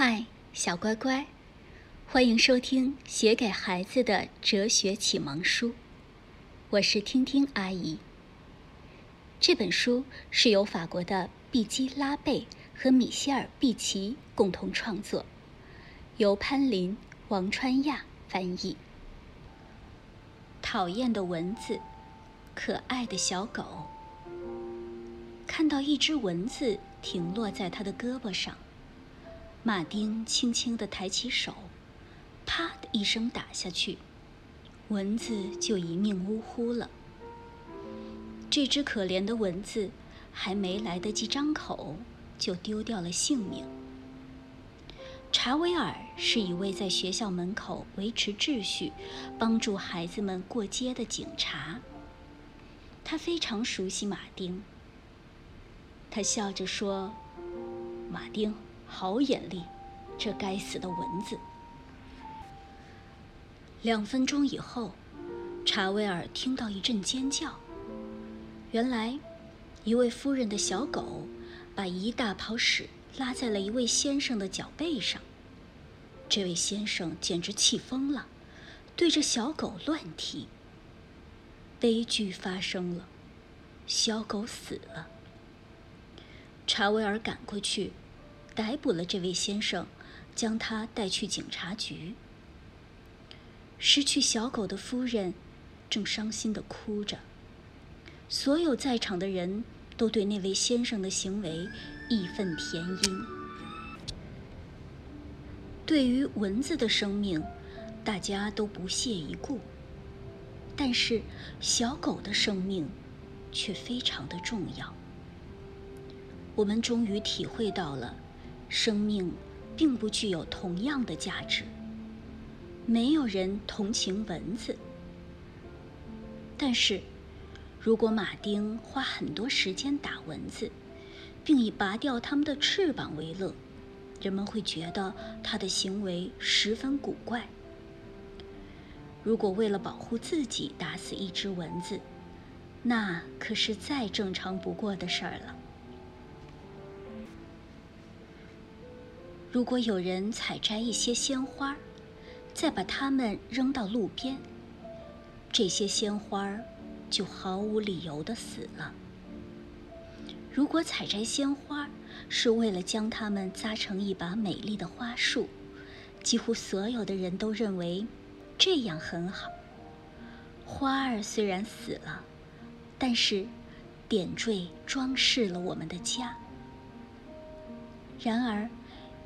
嗨，小乖乖，欢迎收听写给孩子的哲学启蒙书。我是听听阿姨。这本书是由法国的毕基拉贝和米歇尔毕奇共同创作，由潘林、王川亚翻译。讨厌的蚊子，可爱的小狗。看到一只蚊子停落在他的胳膊上。马丁轻轻地抬起手，啪的一声打下去，蚊子就一命呜呼了。这只可怜的蚊子还没来得及张口，就丢掉了性命。查维尔是一位在学校门口维持秩序、帮助孩子们过街的警察。他非常熟悉马丁。他笑着说：“马丁。”好眼力，这该死的蚊子！两分钟以后，查威尔听到一阵尖叫。原来，一位夫人的小狗把一大泡屎拉在了一位先生的脚背上。这位先生简直气疯了，对着小狗乱踢。悲剧发生了，小狗死了。查威尔赶过去。逮捕了这位先生，将他带去警察局。失去小狗的夫人正伤心地哭着。所有在场的人都对那位先生的行为义愤填膺。对于蚊子的生命，大家都不屑一顾，但是小狗的生命却非常的重要。我们终于体会到了。生命并不具有同样的价值。没有人同情蚊子，但是，如果马丁花很多时间打蚊子，并以拔掉它们的翅膀为乐，人们会觉得他的行为十分古怪。如果为了保护自己打死一只蚊子，那可是再正常不过的事儿了。如果有人采摘一些鲜花，再把它们扔到路边，这些鲜花就毫无理由地死了。如果采摘鲜花是为了将它们扎成一把美丽的花束，几乎所有的人都认为这样很好。花儿虽然死了，但是点缀装饰了我们的家。然而。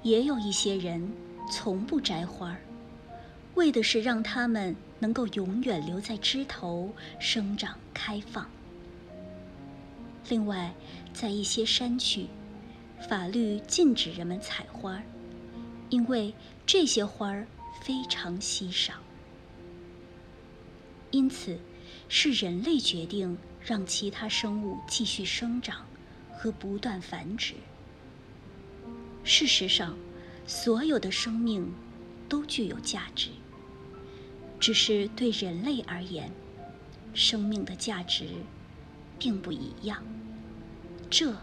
也有一些人从不摘花儿，为的是让它们能够永远留在枝头生长开放。另外，在一些山区，法律禁止人们采花儿，因为这些花儿非常稀少。因此，是人类决定让其他生物继续生长和不断繁殖。事实上，所有的生命都具有价值，只是对人类而言，生命的价值并不一样。这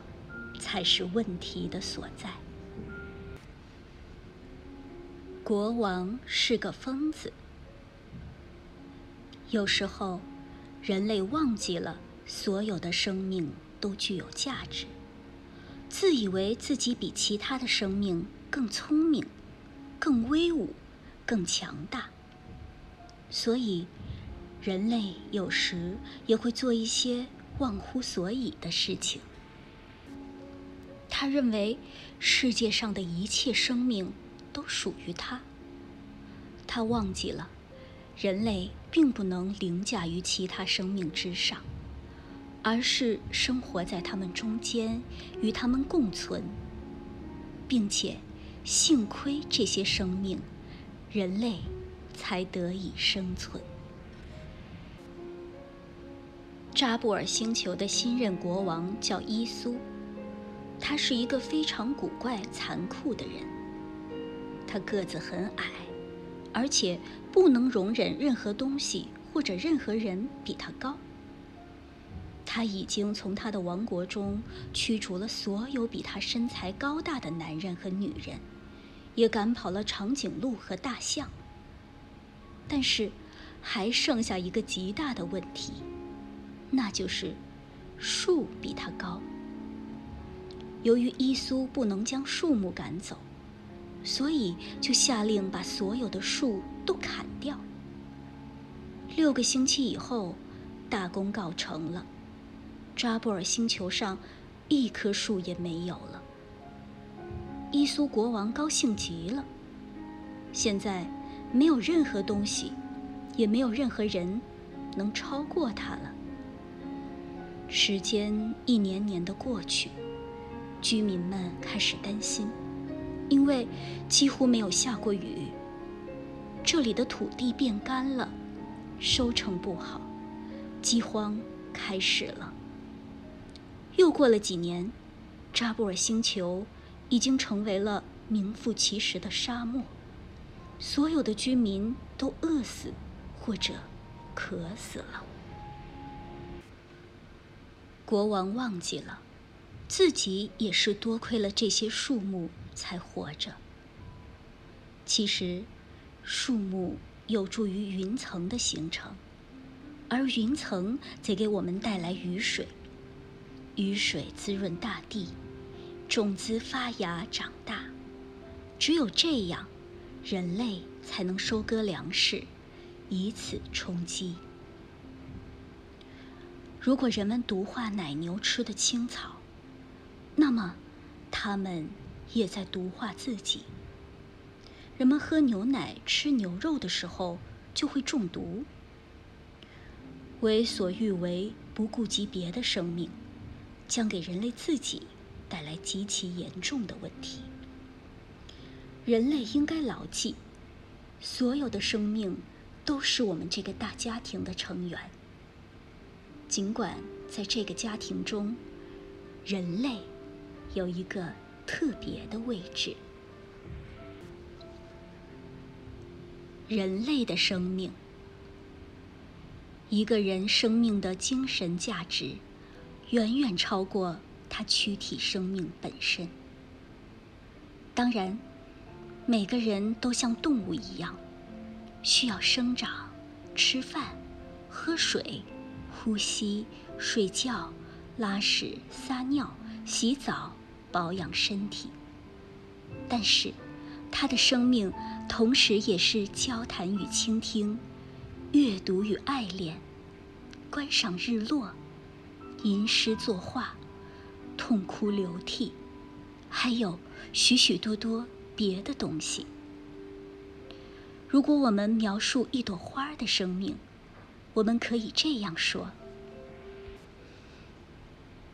才是问题的所在。国王是个疯子。有时候，人类忘记了所有的生命都具有价值。自以为自己比其他的生命更聪明、更威武、更强大，所以人类有时也会做一些忘乎所以的事情。他认为世界上的一切生命都属于他。他忘记了，人类并不能凌驾于其他生命之上。而是生活在他们中间，与他们共存，并且幸亏这些生命，人类才得以生存。扎布尔星球的新任国王叫伊苏，他是一个非常古怪、残酷的人。他个子很矮，而且不能容忍任何东西或者任何人比他高。他已经从他的王国中驱逐了所有比他身材高大的男人和女人，也赶跑了长颈鹿和大象。但是，还剩下一个极大的问题，那就是树比他高。由于伊苏不能将树木赶走，所以就下令把所有的树都砍掉。六个星期以后，大功告成了，扎布尔星球上一棵树也没有了。伊苏国王高兴极了。现在没有任何东西，也没有任何人能超过他了。时间一年年的过去。居民们开始担心，因为几乎没有下过雨。这里的土地变干了，收成不好，饥荒开始了。又过了几年，扎布尔星球已经成为了名副其实的沙漠，所有的居民都饿死或者渴死了。国王忘记了。自己也是多亏了这些树木才活着。其实，树木有助于云层的形成，而云层则给我们带来雨水，雨水滋润大地，种子发芽长大。只有这样，人类才能收割粮食，以此充饥。如果人们毒化奶牛吃的青草，那么，他们也在毒化自己。人们喝牛奶、吃牛肉的时候就会中毒。为所欲为、不顾及别的生命，将给人类自己带来极其严重的问题。人类应该牢记，所有的生命都是我们这个大家庭的成员。尽管在这个家庭中，人类。有一个特别的位置。人类的生命，一个人生命的精神价值，远远超过他躯体生命本身。当然，每个人都像动物一样，需要生长、吃饭、喝水、呼吸、睡觉、拉屎、撒尿、洗澡。保养身体，但是，他的生命同时也是交谈与倾听，阅读与爱恋，观赏日落，吟诗作画，痛哭流涕，还有许许多多别的东西。如果我们描述一朵花的生命，我们可以这样说：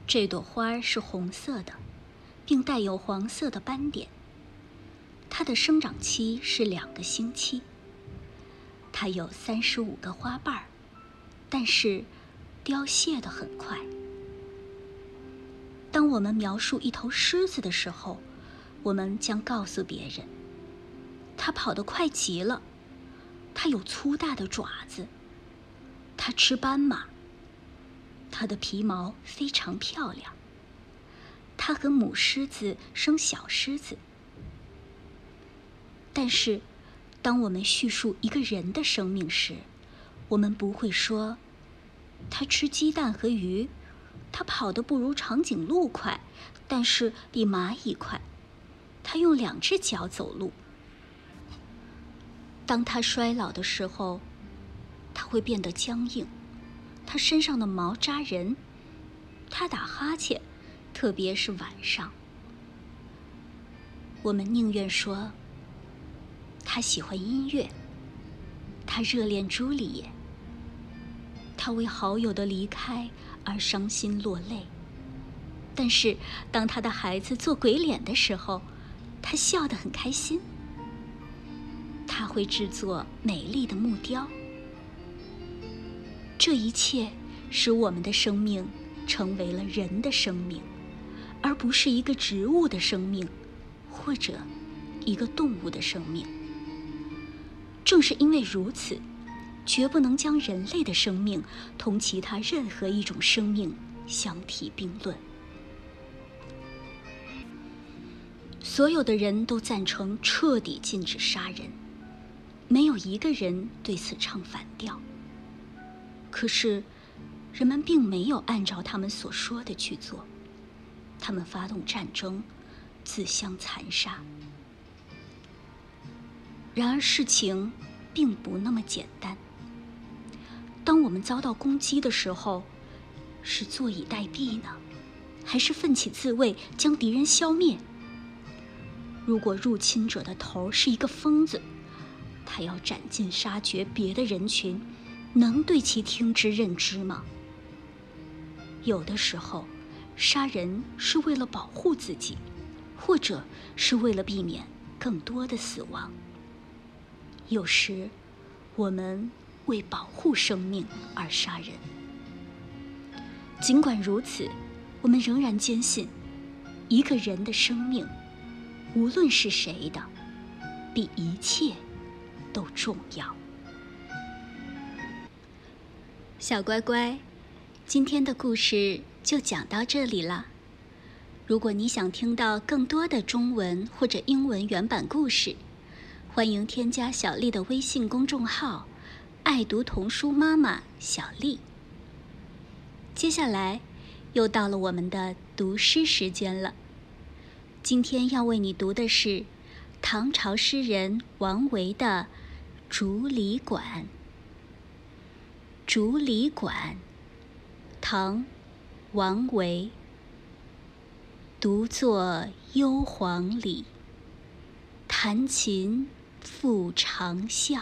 这朵花是红色的。并带有黄色的斑点。它的生长期是两个星期。它有三十五个花瓣，但是凋谢的很快。当我们描述一头狮子的时候，我们将告诉别人：它跑得快极了，它有粗大的爪子，它吃斑马，它的皮毛非常漂亮。它和母狮子生小狮子，但是，当我们叙述一个人的生命时，我们不会说，他吃鸡蛋和鱼，他跑得不如长颈鹿快，但是比蚂蚁快，他用两只脚走路。当他衰老的时候，他会变得僵硬，他身上的毛扎人，他打哈欠。特别是晚上，我们宁愿说他喜欢音乐，他热恋朱丽叶，他为好友的离开而伤心落泪。但是，当他的孩子做鬼脸的时候，他笑得很开心。他会制作美丽的木雕。这一切使我们的生命成为了人的生命。而不是一个植物的生命，或者一个动物的生命。正是因为如此，绝不能将人类的生命同其他任何一种生命相提并论。所有的人都赞成彻底禁止杀人，没有一个人对此唱反调。可是，人们并没有按照他们所说的去做，他们发动战争，自相残杀。然而，事情并不那么简单。当我们遭到攻击的时候，是坐以待毙呢，还是奋起自卫，将敌人消灭？如果入侵者的头是一个疯子，他要斩尽杀绝别的人群，能对其听之任之吗？有的时候，杀人是为了保护自己，或者是为了避免更多的死亡。有时，我们为保护生命而杀人。尽管如此，我们仍然坚信，一个人的生命，无论是谁的，比一切都重要。小乖乖，今天的故事就讲到这里了。如果你想听到更多的中文或者英文原版故事，欢迎添加小丽的微信公众号“爱读童书妈妈小丽”。接下来，又到了我们的读诗时间了。今天要为你读的是唐朝诗人王维的《竹里馆》。《竹里馆》，唐，王维。独坐幽篁里，弹琴。复长啸，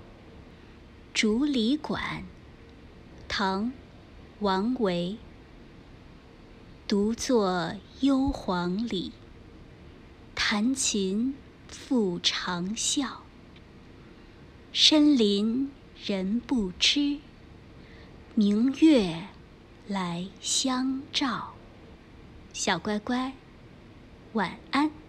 竹里馆，唐·王维。独坐幽篁里，弹琴复长啸。深林人不知，明月来相照。小乖乖，晚安。